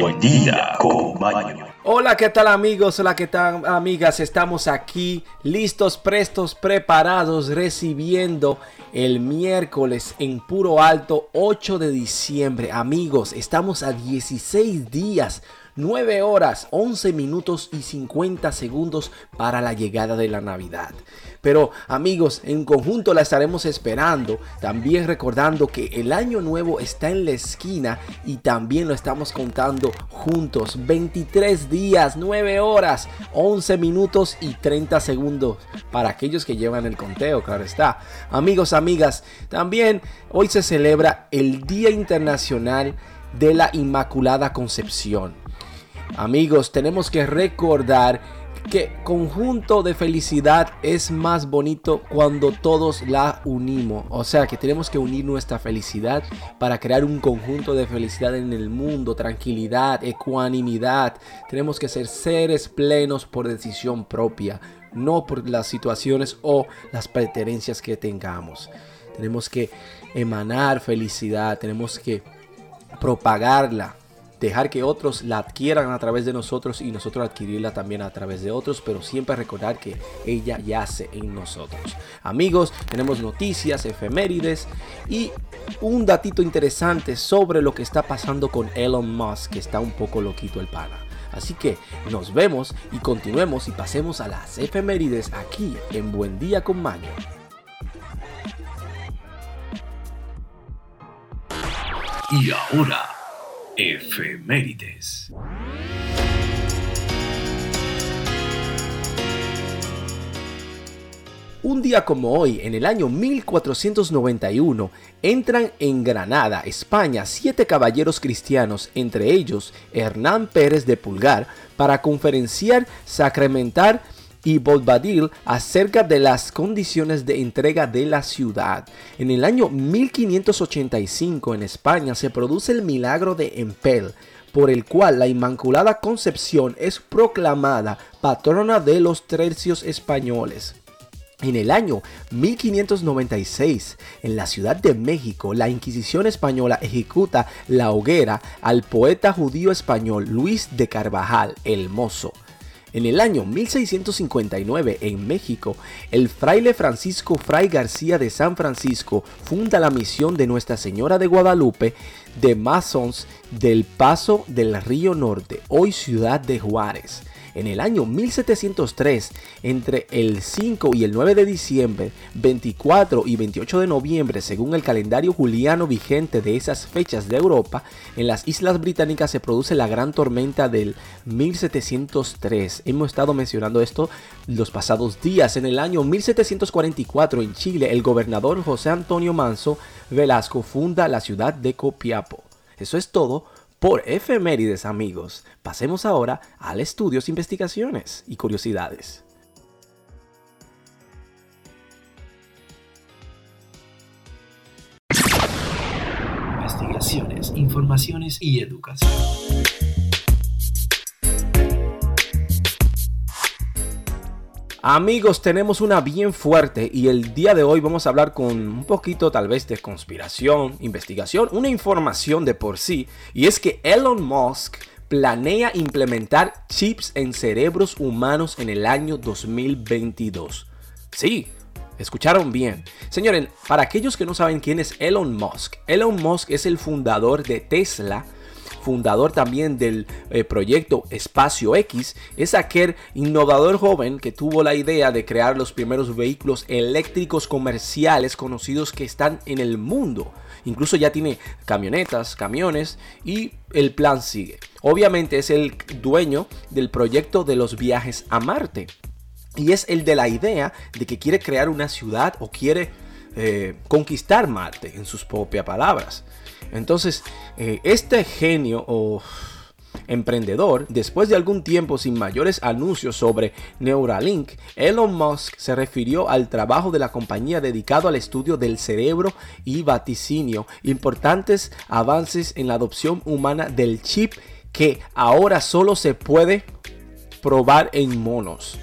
Buen día con Maño. Hola, ¿qué tal amigos? Hola, ¿qué tal amigas? Estamos aquí listos, prestos, preparados, recibiendo el miércoles en puro alto 8 de diciembre. Amigos, estamos a 16 días 9 horas, 11 minutos y 50 segundos para la llegada de la Navidad. Pero amigos, en conjunto la estaremos esperando, también recordando que el año nuevo está en la esquina y también lo estamos contando juntos. 23 días, 9 horas, 11 minutos y 30 segundos para aquellos que llevan el conteo, claro está. Amigos, amigas, también hoy se celebra el Día Internacional de la Inmaculada Concepción. Amigos, tenemos que recordar que conjunto de felicidad es más bonito cuando todos la unimos. O sea que tenemos que unir nuestra felicidad para crear un conjunto de felicidad en el mundo, tranquilidad, ecuanimidad. Tenemos que ser seres plenos por decisión propia, no por las situaciones o las pertenencias que tengamos. Tenemos que emanar felicidad, tenemos que propagarla dejar que otros la adquieran a través de nosotros y nosotros adquirirla también a través de otros, pero siempre recordar que ella yace en nosotros. Amigos, tenemos noticias, efemérides y un datito interesante sobre lo que está pasando con Elon Musk, que está un poco loquito el pana. Así que nos vemos y continuemos y pasemos a las efemérides aquí en Buen Día con Maño. Y ahora Efemérides. Un día como hoy, en el año 1491, entran en Granada, España, siete caballeros cristianos, entre ellos Hernán Pérez de Pulgar, para conferenciar, sacramentar y Bobadil acerca de las condiciones de entrega de la ciudad. En el año 1585 en España se produce el milagro de Empel, por el cual la Inmaculada Concepción es proclamada patrona de los tercios españoles. En el año 1596, en la Ciudad de México, la Inquisición española ejecuta la hoguera al poeta judío español Luis de Carvajal el Mozo. En el año 1659 en México, el fraile Francisco Fray García de San Francisco funda la misión de Nuestra Señora de Guadalupe de Masons del Paso del Río Norte, hoy ciudad de Juárez en el año 1703, entre el 5 y el 9 de diciembre, 24 y 28 de noviembre, según el calendario juliano vigente de esas fechas de Europa, en las Islas Británicas se produce la gran tormenta del 1703. Hemos estado mencionando esto los pasados días. En el año 1744 en Chile, el gobernador José Antonio Manso Velasco funda la ciudad de Copiapo. Eso es todo por efemérides amigos. Pasemos ahora al estudios, investigaciones y curiosidades. Investigaciones, informaciones y educación. Amigos, tenemos una bien fuerte y el día de hoy vamos a hablar con un poquito tal vez de conspiración, investigación, una información de por sí, y es que Elon Musk planea implementar chips en cerebros humanos en el año 2022. Sí, Escucharon bien. Señores, para aquellos que no saben quién es Elon Musk, Elon Musk es el fundador de Tesla, fundador también del eh, proyecto Espacio X, es aquel innovador joven que tuvo la idea de crear los primeros vehículos eléctricos comerciales conocidos que están en el mundo. Incluso ya tiene camionetas, camiones y el plan sigue. Obviamente es el dueño del proyecto de los viajes a Marte. Y es el de la idea de que quiere crear una ciudad o quiere eh, conquistar Marte, en sus propias palabras. Entonces, eh, este genio o emprendedor, después de algún tiempo sin mayores anuncios sobre Neuralink, Elon Musk se refirió al trabajo de la compañía dedicado al estudio del cerebro y vaticinio, importantes avances en la adopción humana del chip que ahora solo se puede probar en monos.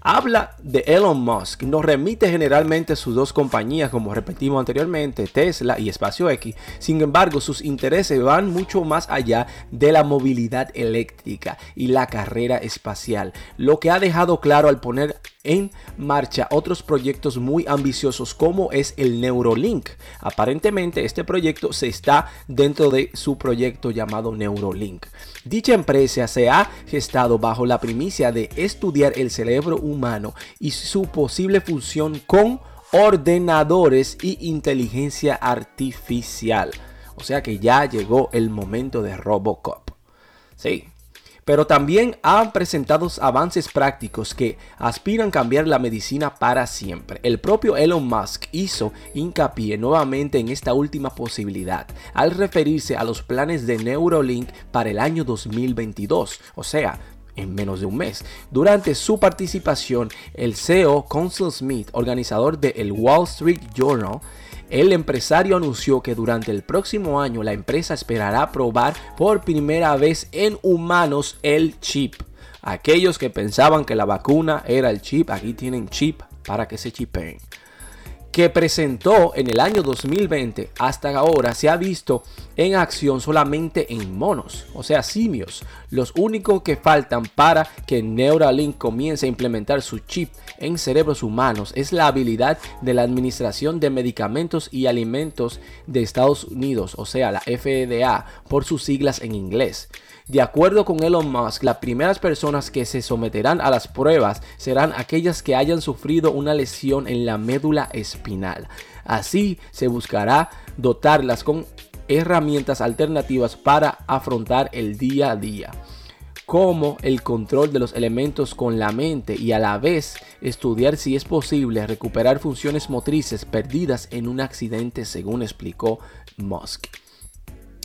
Habla de Elon Musk, nos remite generalmente sus dos compañías, como repetimos anteriormente, Tesla y Espacio X. Sin embargo, sus intereses van mucho más allá de la movilidad eléctrica y la carrera espacial, lo que ha dejado claro al poner en marcha otros proyectos muy ambiciosos como es el Neurolink. Aparentemente este proyecto se está dentro de su proyecto llamado Neurolink. Dicha empresa se ha gestado bajo la primicia de estudiar el cerebro humano y su posible función con ordenadores y inteligencia artificial. O sea que ya llegó el momento de Robocop. Sí, pero también han presentado avances prácticos que aspiran a cambiar la medicina para siempre. El propio Elon Musk hizo hincapié nuevamente en esta última posibilidad al referirse a los planes de Neurolink para el año 2022, o sea, en menos de un mes. Durante su participación, el CEO Council Smith, organizador del el Wall Street Journal, el empresario anunció que durante el próximo año la empresa esperará probar por primera vez en humanos el chip. Aquellos que pensaban que la vacuna era el chip, aquí tienen chip para que se chipen que presentó en el año 2020 hasta ahora se ha visto en acción solamente en monos, o sea, simios. Los únicos que faltan para que Neuralink comience a implementar su chip en cerebros humanos es la habilidad de la Administración de Medicamentos y Alimentos de Estados Unidos, o sea, la FDA, por sus siglas en inglés. De acuerdo con Elon Musk, las primeras personas que se someterán a las pruebas serán aquellas que hayan sufrido una lesión en la médula espinal. Así se buscará dotarlas con herramientas alternativas para afrontar el día a día como el control de los elementos con la mente y a la vez estudiar si es posible recuperar funciones motrices perdidas en un accidente, según explicó Musk.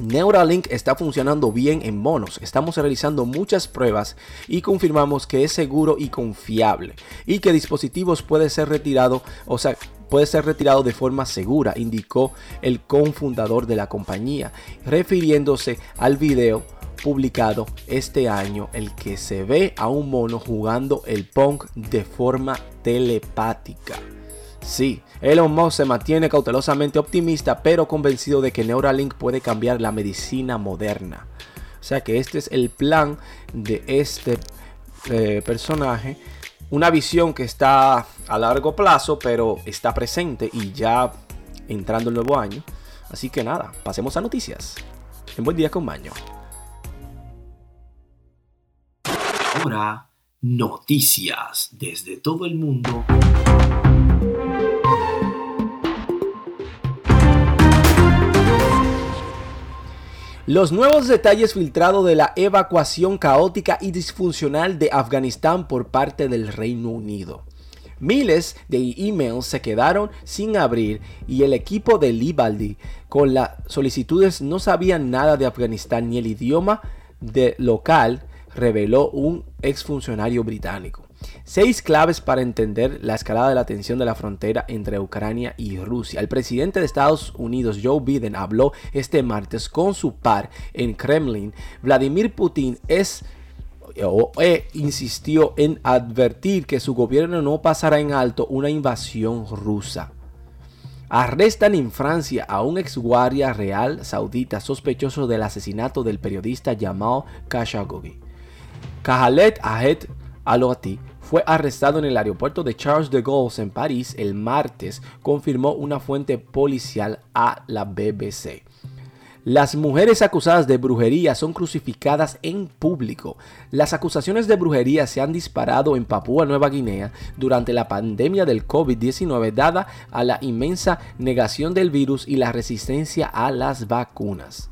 Neuralink está funcionando bien en monos. Estamos realizando muchas pruebas y confirmamos que es seguro y confiable y que dispositivos puede ser retirado, o sea, puede ser retirado de forma segura, indicó el cofundador de la compañía, refiriéndose al video publicado este año el que se ve a un mono jugando el Pong de forma telepática. Sí, Elon Musk se mantiene cautelosamente optimista, pero convencido de que Neuralink puede cambiar la medicina moderna. O sea que este es el plan de este eh, personaje. Una visión que está a largo plazo, pero está presente y ya entrando el nuevo año. Así que nada, pasemos a noticias. En buen día con Baño. Ahora, noticias desde todo el mundo Los nuevos detalles filtrados de la evacuación caótica y disfuncional de Afganistán por parte del Reino Unido. Miles de emails se quedaron sin abrir y el equipo de Libaldi con las solicitudes no sabían nada de Afganistán ni el idioma de local, reveló un exfuncionario británico. Seis claves para entender la escalada de la tensión de la frontera entre Ucrania y Rusia. El presidente de Estados Unidos, Joe Biden, habló este martes con su par en Kremlin. Vladimir Putin es e, insistió en advertir que su gobierno no pasará en alto una invasión rusa. Arrestan en Francia a un ex guardia real saudita sospechoso del asesinato del periodista Jamal Khashoggi. Khaled Ahed Aloti fue arrestado en el aeropuerto de Charles de Gaulle en París el martes, confirmó una fuente policial a la BBC. Las mujeres acusadas de brujería son crucificadas en público. Las acusaciones de brujería se han disparado en Papúa Nueva Guinea durante la pandemia del COVID-19 dada a la inmensa negación del virus y la resistencia a las vacunas.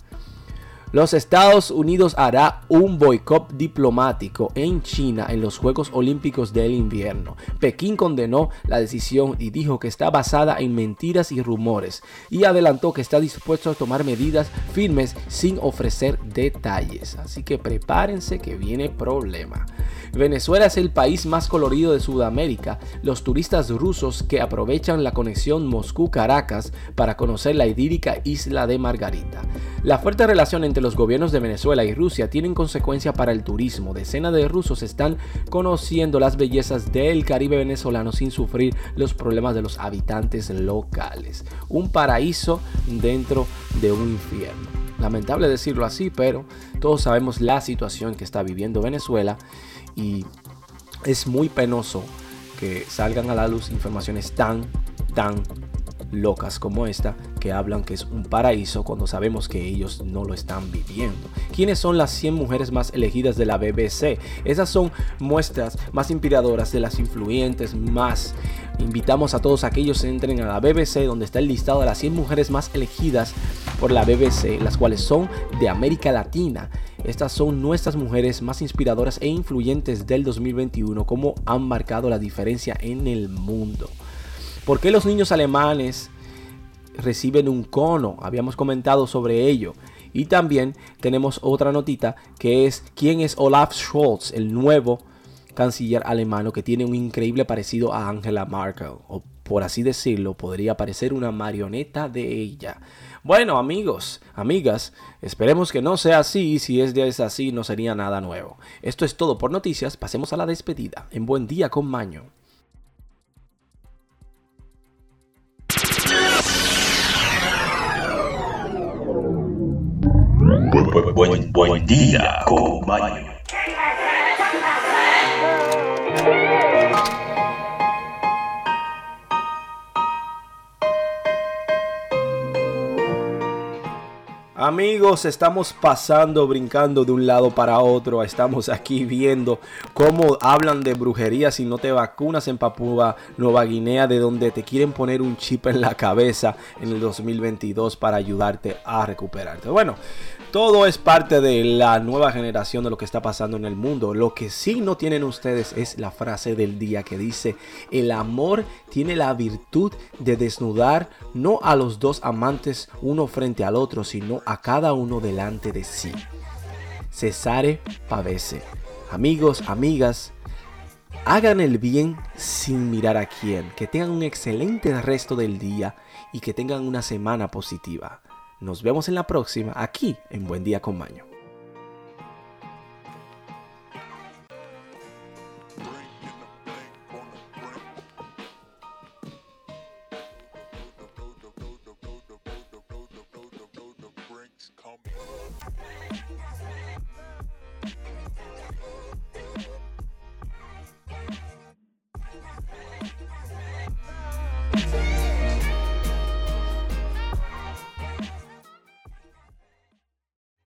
Los Estados Unidos hará un boicot diplomático en China en los Juegos Olímpicos del Invierno. Pekín condenó la decisión y dijo que está basada en mentiras y rumores y adelantó que está dispuesto a tomar medidas firmes sin ofrecer detalles. Así que prepárense que viene problema. Venezuela es el país más colorido de Sudamérica. Los turistas rusos que aprovechan la conexión Moscú-Caracas para conocer la idílica isla de Margarita. La fuerte relación entre los gobiernos de Venezuela y Rusia tienen consecuencia para el turismo. Decenas de rusos están conociendo las bellezas del Caribe venezolano sin sufrir los problemas de los habitantes locales. Un paraíso dentro de un infierno. Lamentable decirlo así, pero todos sabemos la situación que está viviendo Venezuela y es muy penoso que salgan a la luz informaciones tan, tan locas como esta que hablan que es un paraíso cuando sabemos que ellos no lo están viviendo. ¿Quiénes son las 100 mujeres más elegidas de la BBC? Esas son muestras más inspiradoras de las influyentes más. Invitamos a todos aquellos que entren a la BBC donde está el listado de las 100 mujeres más elegidas por la BBC, las cuales son de América Latina. Estas son nuestras mujeres más inspiradoras e influyentes del 2021, como han marcado la diferencia en el mundo. ¿Por qué los niños alemanes reciben un cono? Habíamos comentado sobre ello. Y también tenemos otra notita que es quién es Olaf Scholz, el nuevo canciller alemán que tiene un increíble parecido a Angela Merkel. Por así decirlo, podría parecer una marioneta de ella. Bueno, amigos, amigas, esperemos que no sea así. Si es así, no sería nada nuevo. Esto es todo por noticias. Pasemos a la despedida. En buen día con Maño. Buen, buen, día, compañero. Amigos, estamos pasando, brincando de un lado para otro. Estamos aquí viendo cómo hablan de brujería si no te vacunas en Papúa Nueva Guinea, de donde te quieren poner un chip en la cabeza en el 2022 para ayudarte a recuperarte. Bueno, todo es parte de la nueva generación de lo que está pasando en el mundo. Lo que sí no tienen ustedes es la frase del día que dice, el amor tiene la virtud de desnudar no a los dos amantes uno frente al otro, sino cada uno delante de sí. Cesare Pavese. Amigos, amigas, hagan el bien sin mirar a quién. Que tengan un excelente resto del día y que tengan una semana positiva. Nos vemos en la próxima aquí en Buen Día con Maño.